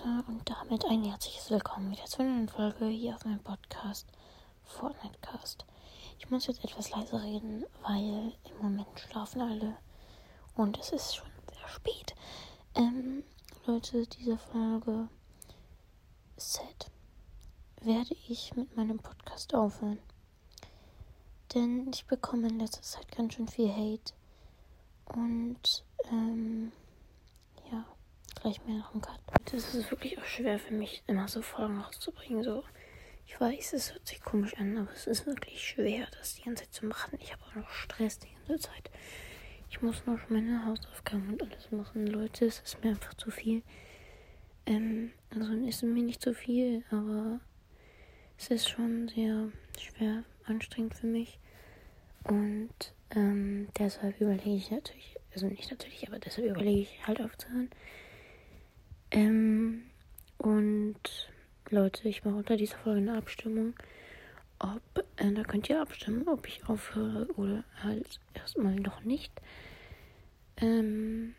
Und damit ein herzliches Willkommen wieder zu einer neuen Folge hier auf meinem Podcast Fortnitecast. Ich muss jetzt etwas leiser reden, weil im Moment schlafen alle und es ist schon sehr spät. Ähm, Leute, diese Folge Set werde ich mit meinem Podcast aufhören. Denn ich bekomme in letzter Zeit ganz schön viel Hate und ähm, gleich mehr noch einen Cut. Das ist wirklich auch schwer für mich, immer so Folgen rauszubringen. So. Ich weiß, es hört sich komisch an, aber es ist wirklich schwer, das die ganze Zeit zu machen. Ich habe auch noch Stress die ganze Zeit. Ich muss noch meine Hausaufgaben und alles machen. Leute, es ist mir einfach zu viel. Ähm, also es ist mir nicht zu viel, aber es ist schon sehr schwer, anstrengend für mich. Und ähm, deshalb überlege ich natürlich, also nicht natürlich, aber deshalb überlege ich halt aufzuhören. Ähm, und Leute, ich mache unter dieser Folge eine Abstimmung. Ob, äh, da könnt ihr abstimmen, ob ich aufhöre oder halt erstmal noch nicht. Ähm,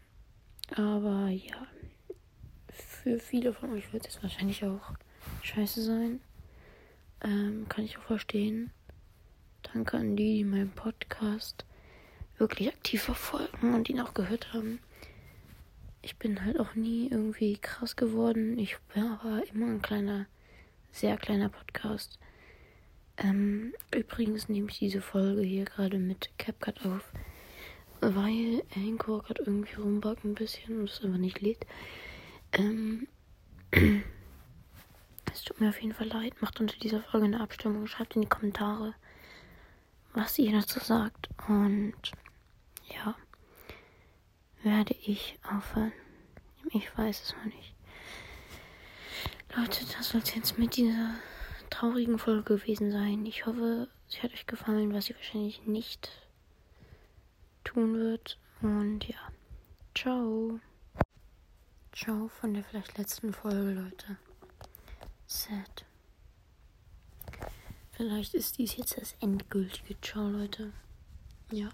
aber ja, für viele von euch wird es wahrscheinlich auch scheiße sein. Ähm, kann ich auch verstehen. Danke an die, die meinen Podcast wirklich aktiv verfolgen und ihn auch gehört haben ich bin halt auch nie irgendwie krass geworden. Ich war aber immer ein kleiner, sehr kleiner Podcast. Ähm, übrigens nehme ich diese Folge hier gerade mit CapCut auf, weil Anchor gerade irgendwie rumbackt ein bisschen und es einfach nicht lädt. Ähm, es tut mir auf jeden Fall leid. Macht unter dieser Folge eine Abstimmung. Schreibt in die Kommentare, was ihr dazu sagt. Und ja werde ich aufhören. Ich weiß es noch nicht. Leute, das soll es jetzt mit dieser traurigen Folge gewesen sein. Ich hoffe, sie hat euch gefallen, was sie wahrscheinlich nicht tun wird. Und ja, ciao. Ciao von der vielleicht letzten Folge, Leute. Sad. Vielleicht ist dies jetzt das endgültige Ciao, Leute. Ja.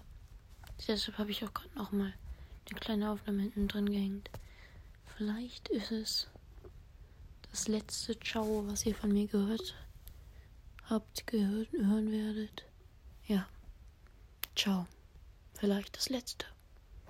Deshalb habe ich auch gerade nochmal eine kleine Aufnahme hinten drin gehängt. Vielleicht ist es das letzte Ciao, was ihr von mir gehört habt, gehört, hören werdet. Ja. Ciao. Vielleicht das letzte.